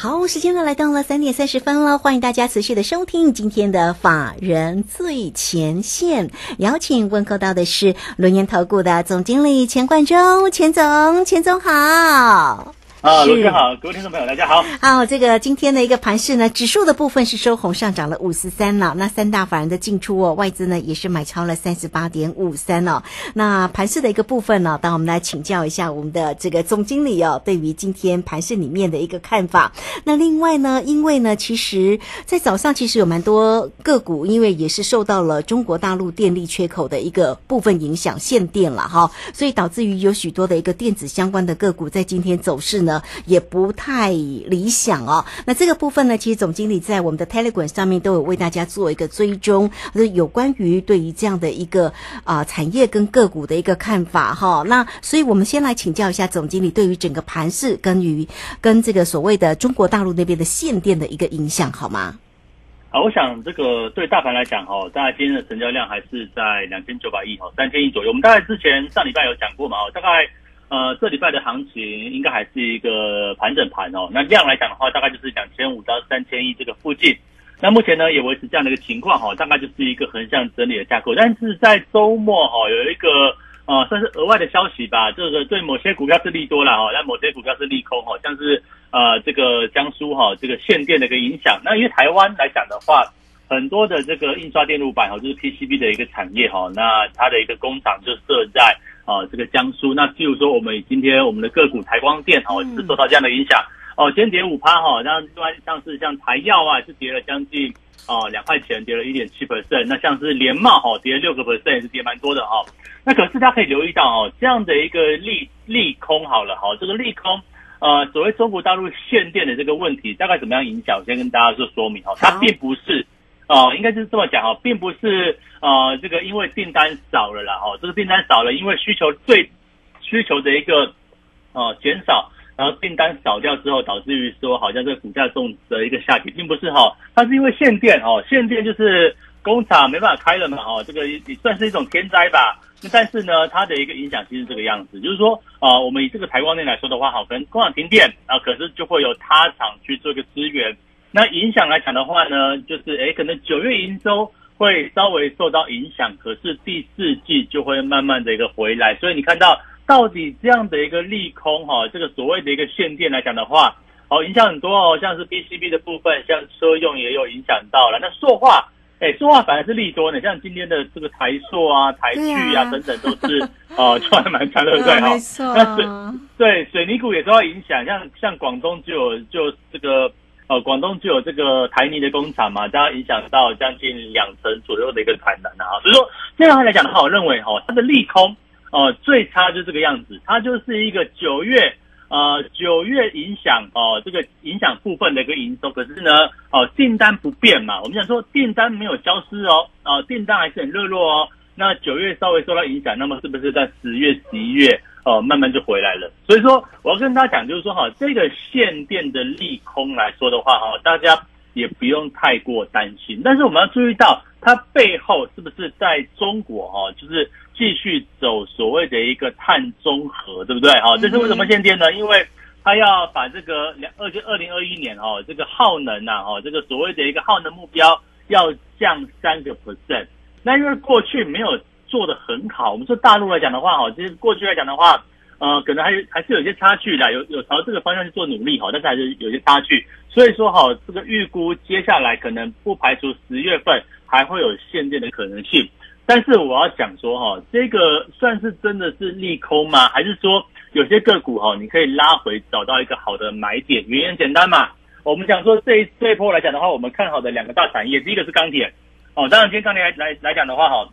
好，时间呢来到了三点三十分了，欢迎大家持续的收听今天的法人最前线，邀请问候到的是轮研投顾的总经理钱冠中，钱总，钱总好。啊，卢哥好，各位听众朋友，大家好。好，这个今天的一个盘市呢，指数的部分是收红上涨了五十三了。那三大法人的进出哦，外资呢也是买超了三十八点五三哦。那盘市的一个部分呢，当我们来请教一下我们的这个总经理哦，对于今天盘市里面的一个看法。那另外呢，因为呢，其实在早上其实有蛮多个股，因为也是受到了中国大陆电力缺口的一个部分影响，限电了哈，所以导致于有许多的一个电子相关的个股在今天走势呢。也不太理想哦。那这个部分呢，其实总经理在我们的 Telegram 上面都有为大家做一个追踪，就是有关于对于这样的一个啊产业跟个股的一个看法哈。那所以我们先来请教一下总经理，对于整个盘势跟于跟这个所谓的中国大陆那边的限电的一个影响，好吗？好，我想这个对大盘来讲哈，大概今天的成交量还是在两千九百亿哈，三千亿左右。我们大概之前上礼拜有讲过嘛，大概。呃，这礼拜的行情应该还是一个盘整盘哦。那量来讲的话，大概就是两千五到三千亿这个附近。那目前呢，也维持这样的一个情况哈，大概就是一个横向整理的架构。但是在周末哈，有一个呃，算是额外的消息吧，这个对某些股票是利多了哈，但某些股票是利空哈，像是呃这个江苏哈这个限电的一个影响。那因为台湾来讲的话，很多的这个印刷电路板哈，就是 PCB 的一个产业哈，那它的一个工厂就设在。啊，这个江苏，那譬如说，我们今天我们的个股台光电哦，是受到这样的影响哦，先跌五趴哈，那另外像是像台药啊，是跌了将近哦两块钱，跌了一点七 percent，那像是联茂哈，跌了六个 percent，也是跌蛮多的哈。那可是大家可以留意到哦，这样的一个利利空好了哈，这个利空呃，所谓中国大陆限电的这个问题，大概怎么样影响？我先跟大家做说明哦，它并不是。哦，应该就是这么讲哈，并不是呃，这个因为订单少了啦，哈，这个订单少了，因为需求最需求的一个呃减少，然后订单少掉之后，导致于说好像这个股价重的一个下跌，并不是哈，它是因为限电哦，限电就是工厂没办法开了嘛，哈，这个也算是一种天灾吧。那但是呢，它的一个影响其实这个样子，就是说啊，我们以这个台光电来说的话，好，可能工厂停电啊，可是就会有他厂去做一个支援。那影响来讲的话呢，就是诶，可能九月营收会稍微受到影响，可是第四季就会慢慢的一个回来。所以你看到到底这样的一个利空哈，这个所谓的一个限电来讲的话，哦，影响很多哦，像是 PCB 的部分，像车用也有影响到了。那塑化，哎，塑化反而是利多呢，像今天的这个台塑啊、台聚啊等等都是 哦，就还蛮强的，对哈。那水对水泥股也受到影响，像像广东就有就这个。呃，广东就有这个台泥的工厂嘛，这样影响到将近两成左右的一个产能啊。所以说，这样来讲的话，我认为哈，它的利空，呃，最差就这个样子，它就是一个九月，呃，九月影响哦，这个影响部分的一个营收，可是呢，哦，订单不变嘛，我们想说订单没有消失哦，啊，订单还是很热络哦。那九月稍微受到影响，那么是不是在十月、十一月？哦，慢慢就回来了。所以说，我要跟大家讲，就是说哈，这个限电的利空来说的话，哈，大家也不用太过担心。但是我们要注意到，它背后是不是在中国哈，就是继续走所谓的一个碳中和，对不对？哈，这是为什么限电呢？因为它要把这个两二就二零二一年哦，这个耗能呐，哈，这个所谓的一个耗能目标要降三个 percent。那因为过去没有。做的很好，我们说大陆来讲的话，哈，其实过去来讲的话，呃，可能还还是有些差距的，有有朝这个方向去做努力，哈，但是还是有些差距。所以说，哈，这个预估接下来可能不排除十月份还会有限电的可能性。但是我要讲说，哈，这个算是真的是利空吗？还是说有些个股，哈，你可以拉回找到一个好的买点？原因简单嘛，我们讲说这一这一波来讲的话，我们看好的两个大产业，第一个是钢铁，哦，当然今天钢铁来来来讲的话，哈。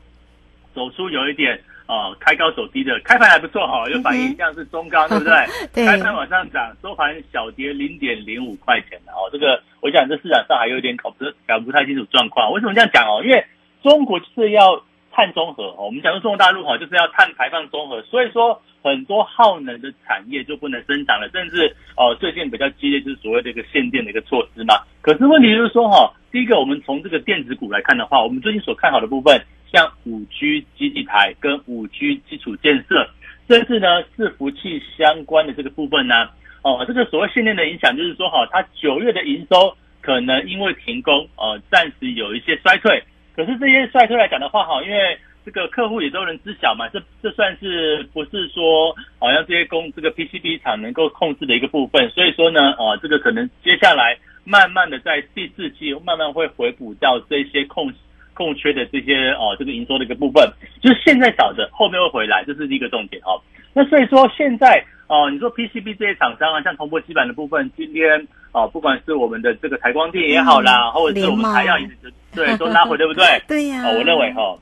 走出有一点呃开高走低的开盘还不错哈，有反应像是中高 对不对？开盘往上涨，收盘小跌零点零五块钱的哦。这个我想这市场上还有点搞不搞不太清楚状况。为什么这样讲哦？因为中国就是要碳中和哦，我们讲说中国大陆哈就是要碳排放中和，所以说很多耗能的产业就不能生长了，甚至哦最近比较激烈就是所谓的一个限电的一个措施嘛。可是问题就是说哈，第一个我们从这个电子股来看的话，我们最近所看好的部分，像五 G 基地台跟五 G 基础建设，甚至呢伺服器相关的这个部分呢。哦，这个所谓训练的影响，就是说哈，它九月的营收可能因为停工，呃，暂时有一些衰退。可是这些衰退来讲的话，哈，因为这个客户也都能知晓嘛，这这算是不是说好像这些公这个 PCB 厂能够控制的一个部分？所以说呢，哦，这个可能接下来慢慢的在第四季慢慢会回补到这些空空缺的这些哦这个营收的一个部分，就是现在找的，后面会回来，这是第一个重点哦。那所以说现在。哦，你说 PCB 这些厂商啊，像铜箔基板的部分，今天哦，不管是我们的这个台光电也好啦，或者是我们台药也对，都拉回，对不对？对呀。哦，我认为哈，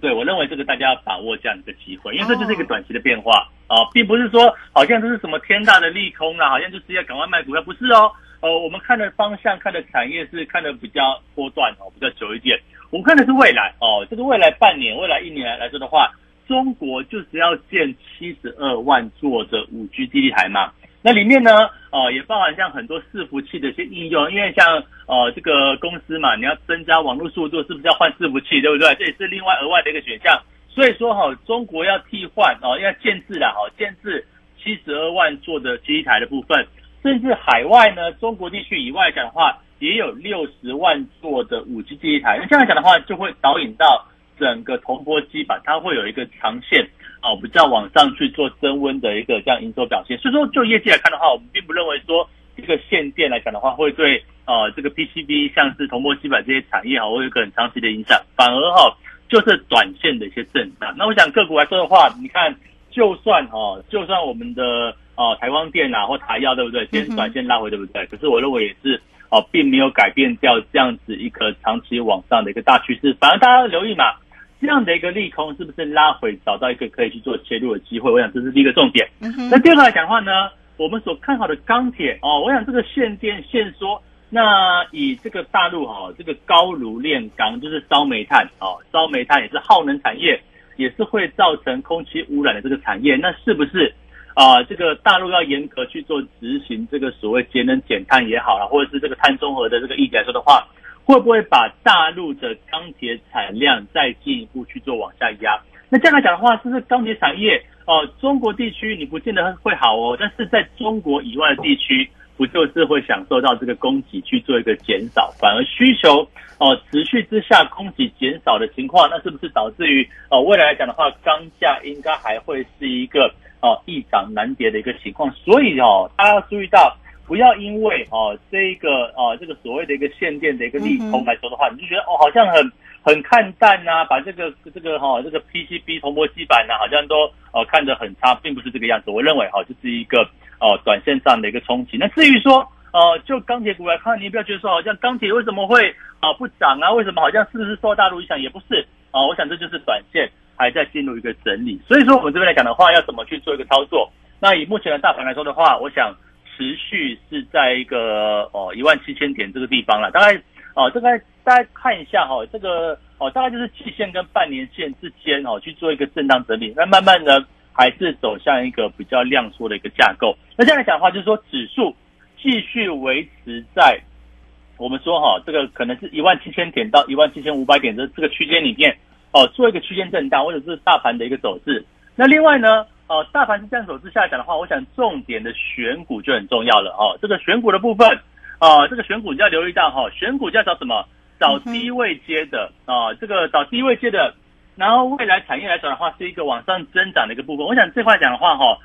对我认为这个大家要把握这样一个机会，因为这就是一个短期的变化啊，并不是说好像这是什么天大的利空啊，好像就是要赶快卖股票，不是哦。呃，我们看的方向、看的产业是看的比较波段哦，比较久一点。我们看的是未来哦，这个未来半年、未来一年来来说的话。中国就是要建七十二万座的五 G 基地台嘛，那里面呢，呃，也包含像很多伺服器的一些应用，因为像呃这个公司嘛，你要增加网络速度，是不是要换伺服器，对不对？这也是另外额外的一个选项。所以说哈，中国要替换哦，要建制的哈，建制七十二万座的基地台的部分，甚至海外呢，中国地区以外讲的话，也有六十万座的五 G 基地台。那这样讲的话，就会导引到。整个铜箔基板它会有一个长线哦，比较往上去做升温的一个这样营收表现。所以说，就业绩来看的话，我们并不认为说这个限电来讲的话，会对呃这个 PCB 像是铜箔基板这些产业哈，会有一个很长期的影响。反而哈，就是短线的一些震荡。那我想个股来说的话，你看，就算哦，就算我们的哦台光电啊或台药对不对，先短线拉回对不对？可是我认为也是哦，并没有改变掉这样子一个长期往上的一个大趋势。反而大家留意嘛。这样的一个利空是不是拉回找到一个可以去做切入的机会？我想这是第一个重点。那第二个来讲的话呢，我们所看好的钢铁哦，我想这个限电限缩，那以这个大陆哈，这个高炉炼钢就是烧煤炭哦，烧煤炭也是耗能产业，也是会造成空气污染的这个产业。那是不是啊？这个大陆要严格去做执行这个所谓节能减碳也好了，或者是这个碳中和的这个议题来说的话？会不会把大陆的钢铁产量再进一步去做往下压？那这样来讲的话，是不是钢铁产业哦？中国地区你不见得会好哦，但是在中国以外的地区，不就是会享受到这个供给去做一个减少，反而需求哦持续之下供给减少的情况，那是不是导致于哦未来来讲的话，钢价应该还会是一个哦易涨难跌的一个情况？所以哦，大家要注意到。不要因为哦这个哦这个所谓的一个限电的一个利空来说的话，你就觉得哦好像很很看淡呐，把这个这个哈这个 PCB 铜箔基板呐好像都哦看得很差，并不是这个样子。我认为哈就是一个哦短线上的一个冲击。那至于说呃就钢铁股来看，你不要觉得说好像钢铁为什么会啊不涨啊？为什么好像是不是受大陆影响？也不是啊，我想这就是短线还在进入一个整理。所以说我们这边来讲的话，要怎么去做一个操作？那以目前的大盘来说的话，我想。持续是在一个哦一万七千点这个地方了，大概哦大概大家看一下哈，这个哦大概就是季线跟半年线之间哦去做一个震荡整理，那慢慢的还是走向一个比较量缩的一个架构。那这样来讲的话，就是说指数继续维持在我们说哈这个可能是一万七千点到一万七千五百点的这个区间里面哦做一个区间震荡，或者是大盘的一个走势。那另外呢？哦，大盘是这样走势下讲的话，我想重点的选股就很重要了哦。这个选股的部分，啊，这个选股你要留意到哈，选股就要找什么？找低位接的啊，这个找低位接的，然后未来产业来讲的话，是一个往上增长的一个部分。我想这块讲的话哈，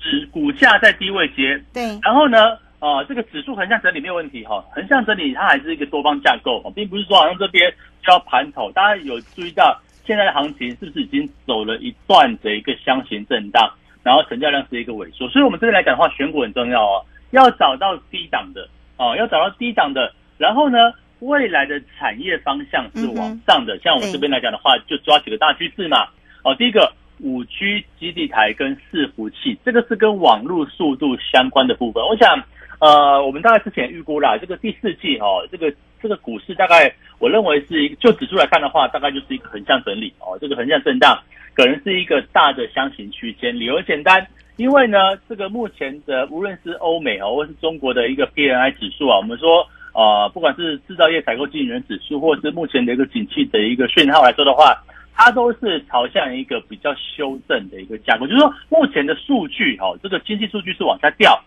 指股价在低位接，对，然后呢，啊，这个指数横向整理没有问题哈，横向整理它还是一个多方架构，并不是说好像这边就要盘头，大家有注意到。现在的行情是不是已经走了一段的一个箱型震荡，然后成交量是一个萎缩，所以我们这边来讲的话，选股很重要哦，要找到低档的哦，要找到低档的，然后呢，未来的产业方向是往上的，像我们这边来讲的话，就抓几个大趋势嘛，哦，第一个五 G 基地台跟伺服器，这个是跟网络速度相关的部分，我想呃，我们大概之前预估啦，这个第四季哦，这个这个股市大概我认为是一个就指数来看的话，大概就是一个横向整理哦，这个横向震荡可能是一个大的箱型区间。理由简单，因为呢，这个目前的无论是欧美哦，或是中国的一个 PNI 指数啊，我们说呃，不管是制造业采购经理人指数，或是目前的一个景气的一个讯号来说的话，它都是朝向一个比较修正的一个架构，就是说目前的数据哦，这个经济数据是往下掉。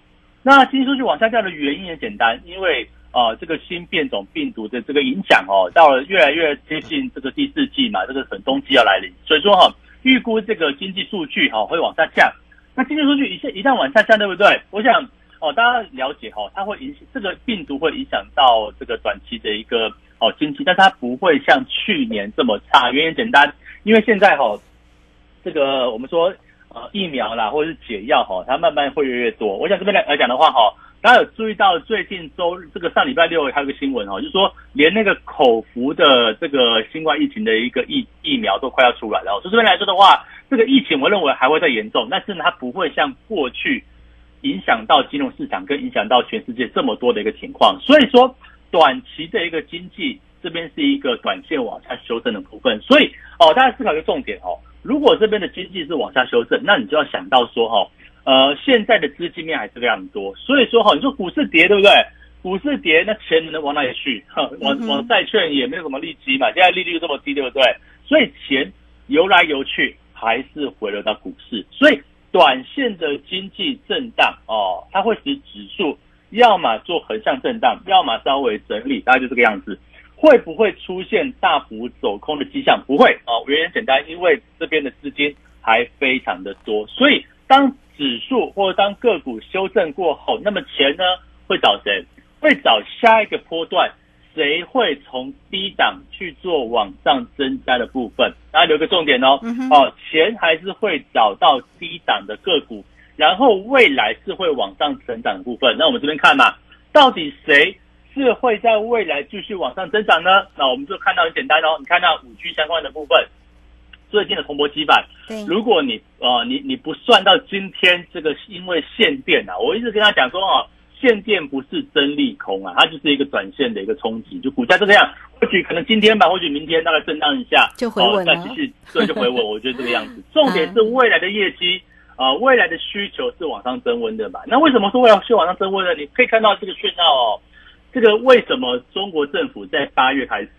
那经济数据往下掉的原因也简单，因为呃这个新变种病毒的这个影响哦，到了越来越接近这个第四季嘛，这个很冬季要来临，所以说哈，预估这个经济数据哈会往下降。那经济数据一一旦往下降，对不对？我想哦，大家了解哈，它会影响这个病毒会影响到这个短期的一个哦经济，但它不会像去年这么差。原因简单，因为现在哈这个我们说。呃，疫苗啦，或者是解药哈，它慢慢会越来越多。我想这边来来讲的话哈，大家有注意到最近周日这个上礼拜六还有个新闻哈，就是说连那个口服的这个新冠疫情的一个疫疫苗都快要出来了。所以这边来说的话，这个疫情我认为还会再严重，但是呢，它不会像过去影响到金融市场跟影响到全世界这么多的一个情况。所以说，短期的一个经济这边是一个短线往下修正的部分。所以哦，大家思考一个重点哦。如果这边的经济是往下修正，那你就要想到说哈，呃，现在的资金面还是非常多，所以说哈，你说股市跌对不对？股市跌，那钱能往哪里去？哈，往往债券也没有什么利息嘛，现在利率这么低，对不对？所以钱游来游去，还是回流到股市。所以短线的经济震荡哦，它会使指数要么做横向震荡，要么稍微整理，大概就这个样子。会不会出现大幅走空的迹象？不会哦，原因简单，因为这边的资金还非常的多，所以当指数或者当个股修正过后，那么钱呢会找谁？会找下一个波段，谁会从低档去做往上增加的部分？大家留个重点哦，哦，钱还是会找到低档的个股，然后未来是会往上成长的部分。那我们这边看嘛，到底谁？是会在未来继续往上增长呢？那我们就看到很简单哦，你看到五 G 相关的部分，最近的铜箔基板，如果你呃你你不算到今天这个因为限电啊，我一直跟他讲说哦，限电不是真利空啊，它就是一个短线的一个冲击，就股价就这样，或许可能今天吧，或许明天大概震荡一下就回稳了，再继续对就回稳，我觉得这个样子。重点是未来的业绩啊，未来的需求是往上增温的嘛？那为什么说未来是往上增温呢？你可以看到这个讯号哦。这个为什么中国政府在八月开始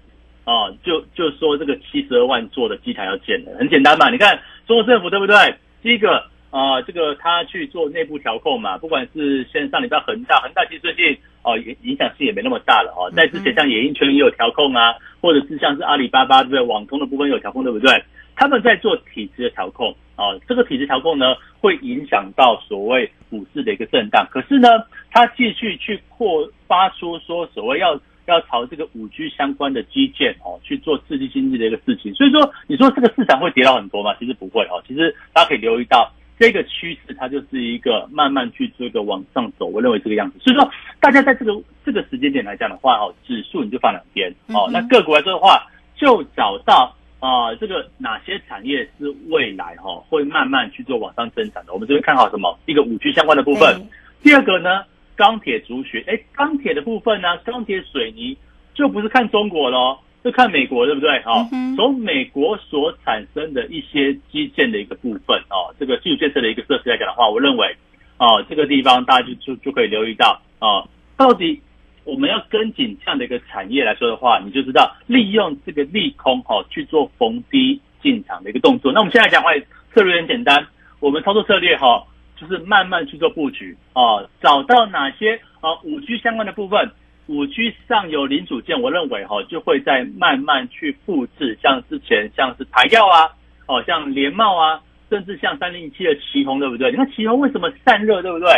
啊，就就说这个七十二万座的机台要建了？很简单嘛，你看中国政府对不对？第一个啊，这个他去做内部调控嘛，不管是先上礼拜恒大，恒大其实最近哦影影响性也没那么大了哦。在之前像野鹰圈也有调控啊，或者是像是阿里巴巴对不对？网通的部分有调控对不对？他们在做体制的调控啊，这个体制调控呢，会影响到所谓股市的一个震荡。可是呢，它继续去扩。发出说所谓要要朝这个五 G 相关的基建哦去做刺激经济的一个事情，所以说你说这个市场会跌到很多吗？其实不会哦，其实大家可以留意到这个趋势，它就是一个慢慢去做一个往上走，我认为这个样子。所以说大家在这个这个时间点来讲的话哦，指数你就放两边哦，那个股来说的话，就找到啊这个哪些产业是未来哈会慢慢去做往上增长的。我们这边看好什么？一个五 G 相关的部分，第二个呢？钢铁、族群，哎，钢铁的部分呢？钢铁、水泥就不是看中国喽，是看美国，对不对？好，从美国所产生的一些基建的一个部分哦，这个基础建设的一个设施来讲的话，我认为哦，这个地方大家就就就可以留意到哦，到底我们要跟紧这样的一个产业来说的话，你就知道利用这个利空哦去做逢低进场的一个动作。那我们现在讲话策略很简单，我们操作策略哈。就是慢慢去做布局啊，找到哪些啊五 G 相关的部分，五 G 上游零组件，我认为哈就会在慢慢去复制，像之前像是台药啊，哦像联茂啊，甚至像三零一七的旗宏，对不对？你看旗宏为什么散热，对不对？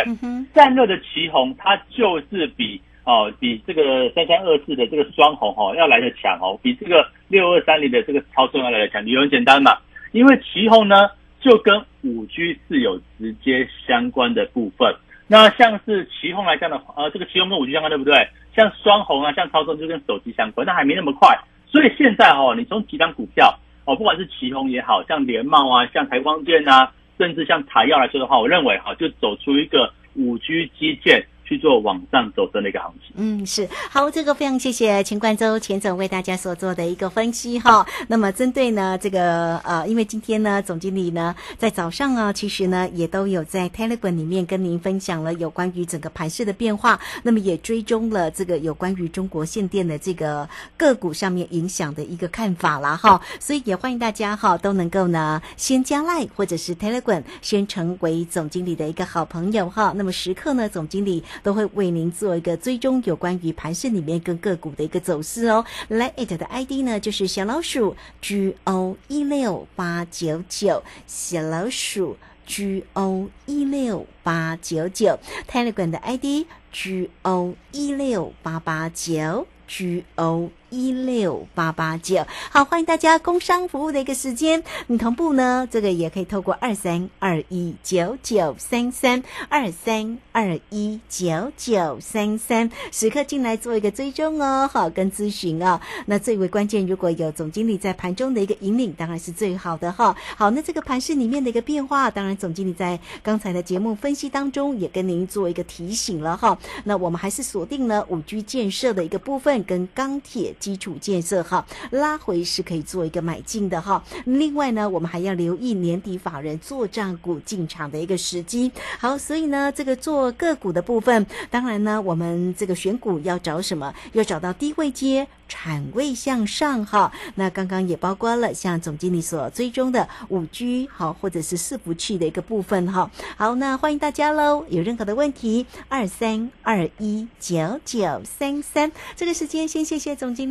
散热的旗宏，它就是比哦比这个三三二四的这个双红哈要来的强哦，比这个六二三零的这个超重要来的强，理由很简单嘛，因为旗宏呢。就跟五 G 是有直接相关的部分。那像是旗宏来讲的话，呃，这个旗宏跟五 G 相关，对不对？像双红啊，像超重就跟手机相关，但还没那么快。所以现在哦，你从几张股票哦，不管是旗宏也好像联茂啊，像台光电啊，甚至像台药来说的话，我认为哈，就走出一个五 G 基建。去做往上走的一个行情。嗯，是好，这个非常谢谢钱冠周钱总为大家所做的一个分析哈。那么针对呢这个呃，因为今天呢总经理呢在早上啊，其实呢也都有在 Telegram 里面跟您分享了有关于整个盘势的变化，那么也追踪了这个有关于中国限电的这个个股上面影响的一个看法啦哈。所以也欢迎大家哈都能够呢先加 Line 或者是 Telegram 先成为总经理的一个好朋友哈。那么时刻呢总经理都会为您做一个追踪有关于盘市里面跟个股的一个走势哦。来 it 的 ID 呢就是小老鼠 G O 一六八九九，小老鼠 G O 一六八九九，Telegram 的 ID G O 一六八八九 G O。一六八八九，好，欢迎大家工商服务的一个时间，你同步呢，这个也可以透过二三二一九九三三二三二一九九三三时刻进来做一个追踪哦，好，跟咨询哦。那最为关键，如果有总经理在盘中的一个引领，当然是最好的哈。好，那这个盘市里面的一个变化，当然总经理在刚才的节目分析当中也跟您做一个提醒了哈。那我们还是锁定了五 G 建设的一个部分跟钢铁。基础建设哈，拉回是可以做一个买进的哈。另外呢，我们还要留意年底法人做账股进场的一个时机。好，所以呢，这个做个股的部分，当然呢，我们这个选股要找什么？要找到低位接。产位向上哈，那刚刚也包括了像总经理所追踪的五 G 好，或者是伺服器的一个部分哈。好，那欢迎大家喽，有任何的问题，二三二一九九三三。这个时间先谢谢总经理，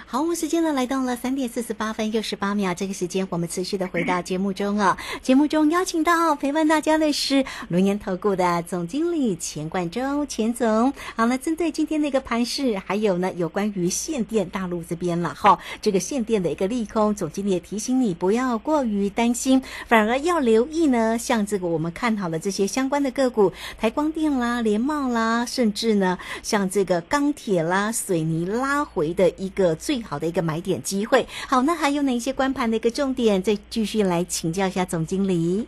好，我们时间呢来到了三点四十八分又十八秒，这个时间我们持续的回到 节目中啊。节目中邀请到陪伴大家的是龙岩投顾的总经理钱冠洲钱总。好了，针对今天的一个盘势，还有呢有关于限电大陆这边了哈，这个限电的一个利空，总经理也提醒你不要过于担心，反而要留意呢，像这个我们看好了这些相关的个股，台光电啦、联茂啦，甚至呢。像这个钢铁啦、水泥拉回的一个最好的一个买点机会。好，那还有哪一些关盘的一个重点？再继续来请教一下总经理。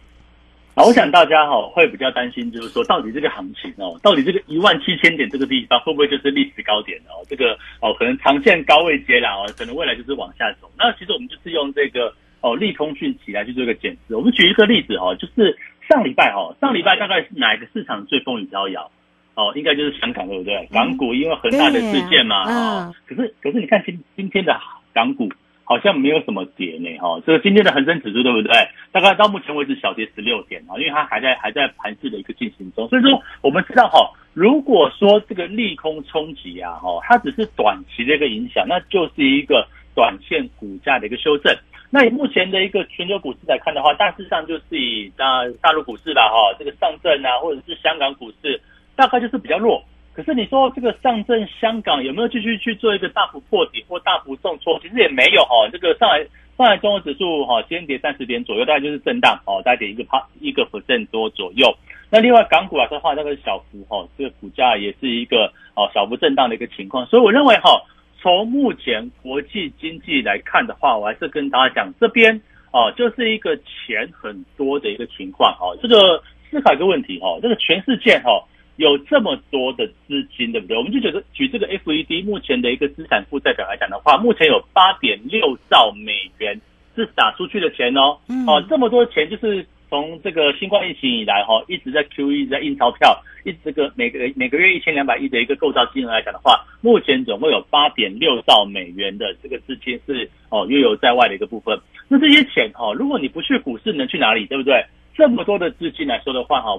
好，我想大家哈会比较担心，就是说到底这个行情哦，到底这个一万七千点这个地方会不会就是历史高点哦？这个哦可能长线高位接了哦，可能未来就是往下走。那其实我们就是用这个哦利空讯息来去做一个检视。我们举一个例子哈，就是上礼拜哈，上礼拜大概是哪一个市场最风雨飘摇？哦，应该就是香港对不对？港股因为恒大的事件嘛，啊，可是可是你看今今天的港股好像没有什么跌呢，哈，这个今天的恒生指数对不对？大概到目前为止小跌十六点啊，因为它还在还在盘势的一个进行中，所以说我们知道哈，如果说这个利空冲击啊，哈，它只是短期的一个影响，那就是一个短线股价的一个修正。那以目前的一个全球股市来看的话，大致上就是以大大陆股市啦，哈，这个上证啊，或者是香港股市。大概就是比较弱，可是你说这个上证香港有没有继续去做一个大幅破底或大幅重挫？其实也没有哈。这个上海上海综合指数哈，先跌三十点左右，大概就是震荡哦，大概一个趴一个 percent 多左右。那另外港股来说的话，那个小幅哈，这个股价也是一个哦小幅震荡的一个情况。所以我认为哈，从目前国际经济来看的话，我还是跟大家讲，这边哦就是一个钱很多的一个情况哦。这个思考一个问题哦，这个全世界哈。有这么多的资金，对不对？我们就觉得举这个 FED 目前的一个资产负债表来讲的话，目前有八点六兆美元是打出去的钱哦，嗯哦，这么多钱就是从这个新冠疫情以来哈、哦，一直在 QE 一直在印钞票，一直这个每个每个月一千两百亿的一个构造金额来讲的话，目前总共有八点六兆美元的这个资金是哦悠游在外的一个部分。那这些钱哦，如果你不去股市，能去哪里？对不对？这么多的资金来说的话，哈，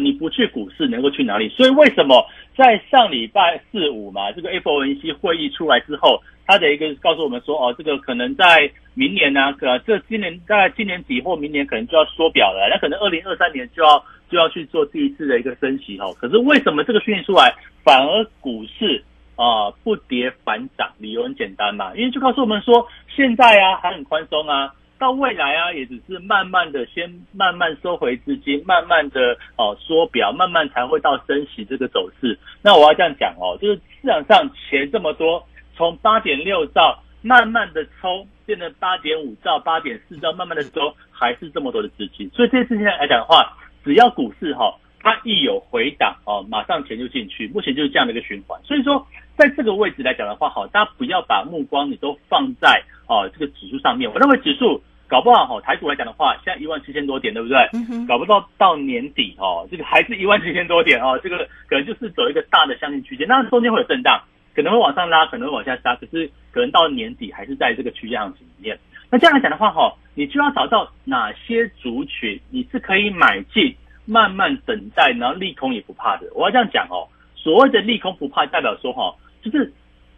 你不去股市能够去哪里？所以为什么在上礼拜四五嘛，这个 FOMC 会议出来之后，它的一个告诉我们说，哦，这个可能在明年呢、可这今年大概今年底或明年可能就要缩表了，那可能二零二三年就要就要去做第一次的一个升息哦。可是为什么这个讯息出来，反而股市啊、不跌反涨？理由很简单嘛，因为就告诉我们说，现在啊还很宽松啊，到未来啊也只是慢慢的先慢慢收回资金，慢慢的哦缩表，慢慢才会到升息这个走势。那我要这样讲哦，就是市场上钱这么多，从八点六兆慢慢的抽，变成八点五兆、八点四兆，慢慢的抽，还是这么多的资金。所以这些事情来讲的话，只要股市哈、它一有回档哦，马上钱就进去，目前就是这样的一个循环。所以说，在这个位置来讲的话，好，大家不要把目光你都放在哦这个指数上面。我认为指数搞不好哈，台股来讲的话，现在一万七千多点，对不对？嗯，搞不到到年底哦，这个还是一万七千多点哦，这个可能就是走一个大的箱型区间，那中间会有震荡，可能会往上拉，可能会往下杀，可是可能到年底还是在这个区间行情里面。那这样来讲的话哈，你就要找到哪些族群你是可以买进，慢慢等待，然后利空也不怕的。我要这样讲哦，所谓的利空不怕，代表说哈，就是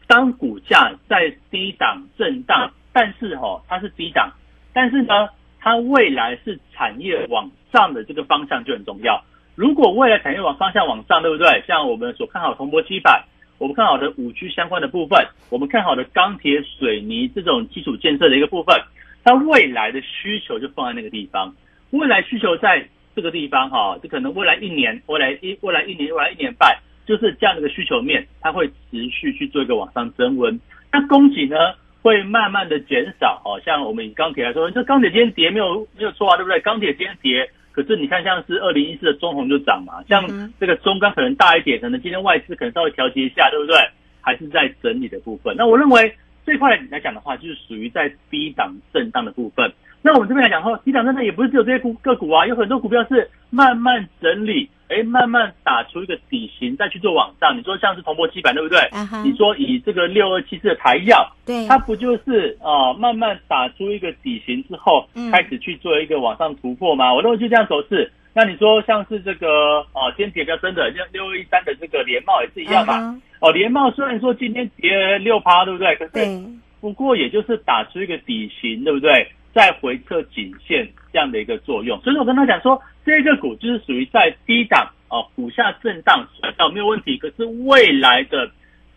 当股价在低档震荡，但是哈它是低档，但是呢，它未来是产业往上的这个方向就很重要。如果未来产业往方向往上，对不对？像我们所看好铜箔基板，我们看好的五 G 相关的部分，我们看好的钢铁、水泥这种基础建设的一个部分，它未来的需求就放在那个地方。未来需求在这个地方哈，这可能未来一年、未来一未来一年、未来一年半，就是这样的一个需求面，它会持续去做一个往上增温。那供给呢，会慢慢的减少哦。像我们以钢铁来说，这钢铁今天跌没有没有错啊，对不对？钢铁今天跌，可是你看像是二零一四的中红就涨嘛，像嗯这个中钢可能大一点，可能今天外资可能稍微调节一下，对不对？还是在整理的部分。那我认为这块来讲的话，就是属于在低档震荡的部分。那我们这边来讲的话，低档震荡也不是只有这些股个股啊，有很多股票是慢慢整理，哎，慢慢打出一个底型，再去做往上。你说像是铜箔基板，对不对？你说以这个六二七四的台药，对，它不就是啊、慢慢打出一个底型之后嗯，开始去做一个往上突破吗？我认为就这样走势。那你说像是这个啊，今天跌比较深的，像六二一三的这个联茂也是一样嘛。哦，联茂虽然说今天跌六趴，对不对？可是，不过也就是打出一个底型，对不对？再回撤颈线这样的一个作用。所以说我跟他讲说，这个股就是属于在低档哦，股下震荡甩掉没有问题，可是未来的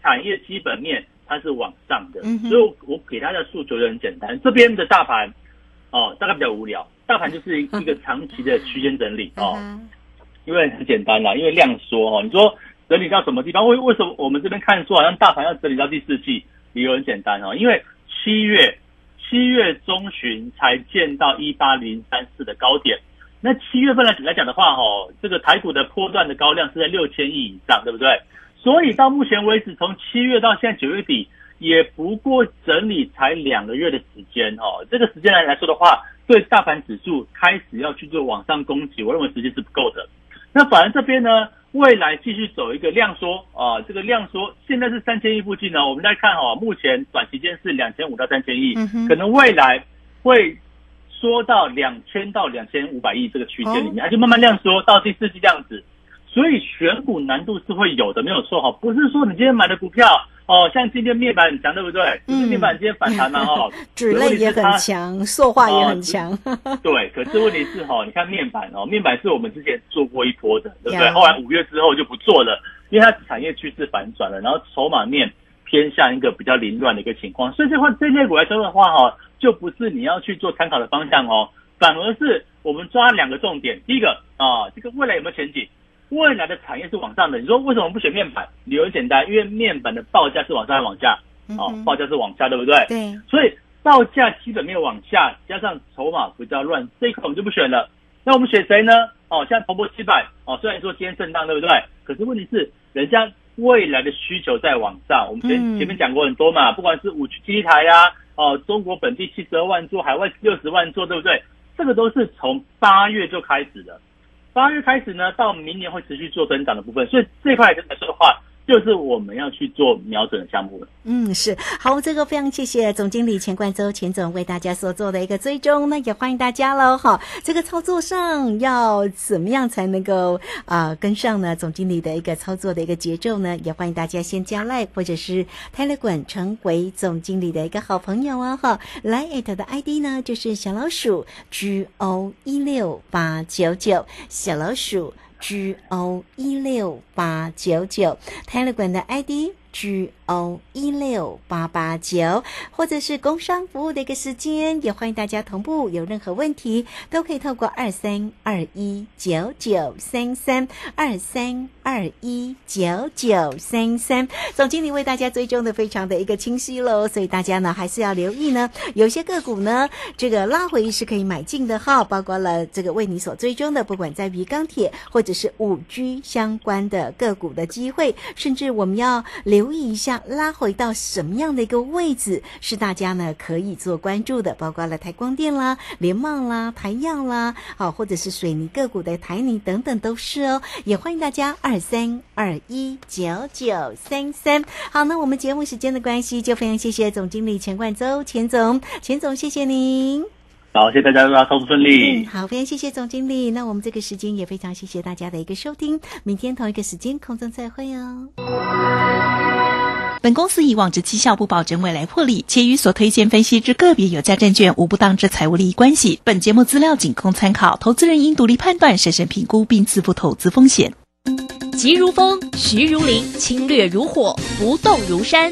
产业基本面它是往上的，嗯所以我我给他的诉求就很简单，这边的大盘哦大概比较无聊，大盘就是一一个长期的区间整理哦。因为很简单啦，因为量缩哦，你说整理到什么地方？为为什么我们这边看说好像大盘要整理到第四季？理由很简单哦，因为七月七月中旬才见到一八零三四的高点，那七月份来来讲的话哦，这个台股的波段的高量是在六千亿以上，对不对？所以到目前为止，从七月到现在九月底，也不过整理才两个月的时间哦。这个时间来来说的话，对大盘指数开始要去做往上攻击，我认为时间是不够的。那反而这边呢，未来继续走一个量缩啊，这个量缩现在是三千亿附近呢，我们再看哦，目前短期间是两千五到三千亿嗯，可能未来会缩到两千到两千五百亿这个区间里面，它就慢慢量缩到第四季这样子。所以选股难度是会有的，没有错哈，不是说你今天买的股票哦，像今天面板很强，对不对？嗯面板今天反弹嘛哈，纸类也很强，塑化也很强，对，可是问题是哈，你看面板哦，面板是我们之前做过一波的，对不对？后来五月之后就不做了，因为它产业趋势反转了，然后筹码面偏向一个比较凌乱的一个情况，所以这块这类股来说的话哈，就不是你要去做参考的方向哦，反而是我们抓两个重点，第一个啊，这个未来有没有前景？未来的产业是往上的，你说为什么不选面板？理由很简单，因为面板的报价是往上还是往下？哦报价是往下，对不对？对，所以报价基本面往下，加上筹码比较乱，这一块我们就不选了。那我们选谁呢？哦，像头部七百哦，虽然说今天震荡，对不对？可可是问题是，人家未来的需求在往上。我们前、嗯前面讲过很多嘛，不管是五 G 基地台呀、哦，中国本地七十二万座，海外六十万座，对不对？这个都是从八月就开始的。八月开始呢，到明年会持续做增长的部分，所以这块来说的话，就是我们要去做瞄准的项目了。嗯，是好，这个非常谢谢总经理钱冠周钱总为大家所做的一个追踪，那也欢迎大家喽哈。这个操作上要怎么样才能够啊、跟上呢？总经理的一个操作的一个节奏呢？也欢迎大家先加赖或者是 Telegram 成为总经理的一个好朋友啊哈。来 at 的 ID 呢就是小老鼠 G O 一六八九九，小老鼠 G O 一六八九九，Telegram 的 ID。G O 一六八八九，或者是工商服务的一个时间，也欢迎大家同步。有任何问题，都可以透过二三二一九九三三二三二一九九三三。总经理为大家追踪的非常的一个清晰喽，所以大家呢还是要留意呢。有些个股呢，这个拉回是可以买进的哈，包括了这个为你所追踪的，不管在于钢铁或者是五 G 相关的个股的机会，甚至我们要留留意一下拉回到什么样的一个位置，是大家呢可以做关注的，包括了台光电啦、联茂啦、台药啦，好，或者是水泥个股的台泥等等都是哦，也欢迎大家二三二一九九三三。好，那我们节目时间的关系，就非常谢谢总经理钱冠周钱总，钱总谢谢您。好，谢谢大家，祝大家操作顺利。嗯，好，非常谢谢总经理。那我们这个时间也非常谢谢大家的一个收听，明天同一个时间空中再会哦。本公司以往之绩效不保证未来获利，且与所推荐分析之个别有价证券无不当之财务利益关系。本节目资料仅供参考，投资人应独立判断、审慎评估并自负投资风险。急如风，徐如林，侵略如火，不动如山。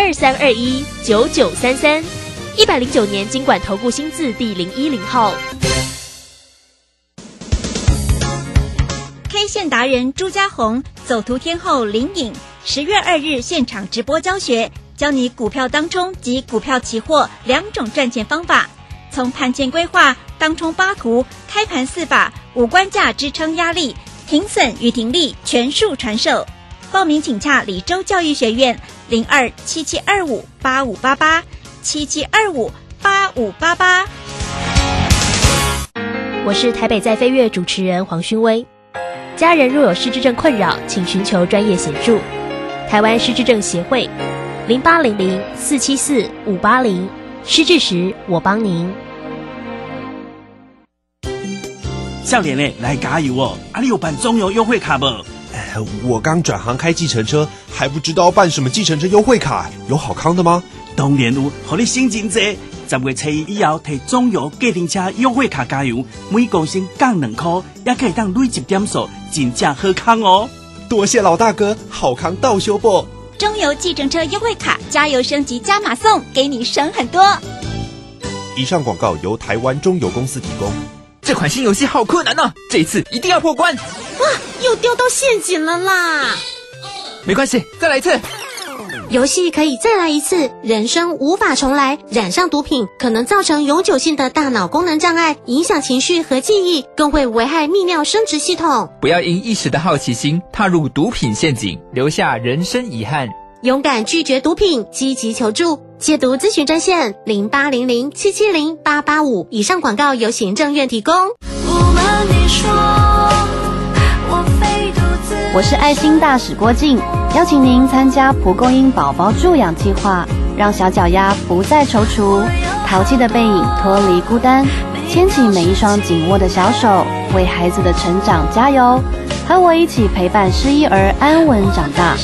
二三二一九九三三，一百零九年经管投顾新字第零一零号。K 线达人朱家红，走图天后林颖，十月二日现场直播教学，教你股票当冲及股票期货两种赚钱方法，从盘前规划、当冲八图、开盘四法、五关价支撑压力、停损与停利全数传授。报名请洽李州教育学院零二七七二五八五八八七七二五八五八八。我是台北在飞跃主持人黄勋威。家人若有失智症困扰，请寻求专业协助。台湾失智症协会零八零零四七四五八零，失智时我帮您。少年嘞，来加油哦！啊，你有办中油优惠卡不？哎我刚转行开计程车，还不知道办什么计程车优惠卡，有好康的吗？当然有，互你省真济。十月初一以后，摕中油计程车优惠卡加油，每公升降两块，也可以当累积点数，真正好康哦！多谢老大哥，好康到修不？中油计程车优惠卡，加油升级加码送，给你省很多。以上广告由台湾中油公司提供。这款新游戏好困难呐、这一次一定要破关。又掉到陷阱了啦！没关系，再来一次。游戏可以再来一次，人生无法重来。染上毒品可能造成永久性的大脑功能障碍，影响情绪和记忆，更会危害泌尿生殖系统。不要因一时的好奇心踏入毒品陷阱，留下人生遗憾。勇敢拒绝毒品，积极求助。戒毒咨询专线零八零零七七零八八五。以上广告由行政院提供。我是爱心大使郭静，邀请您参加蒲公英宝宝助养计划，让小脚丫不再踌躇，淘气的背影脱离孤单，牵起每一双紧握的小手，为孩子的成长加油。和我一起陪伴失依儿安稳长大。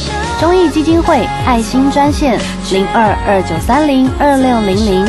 中意基金会爱心专线零二二九三零二六零零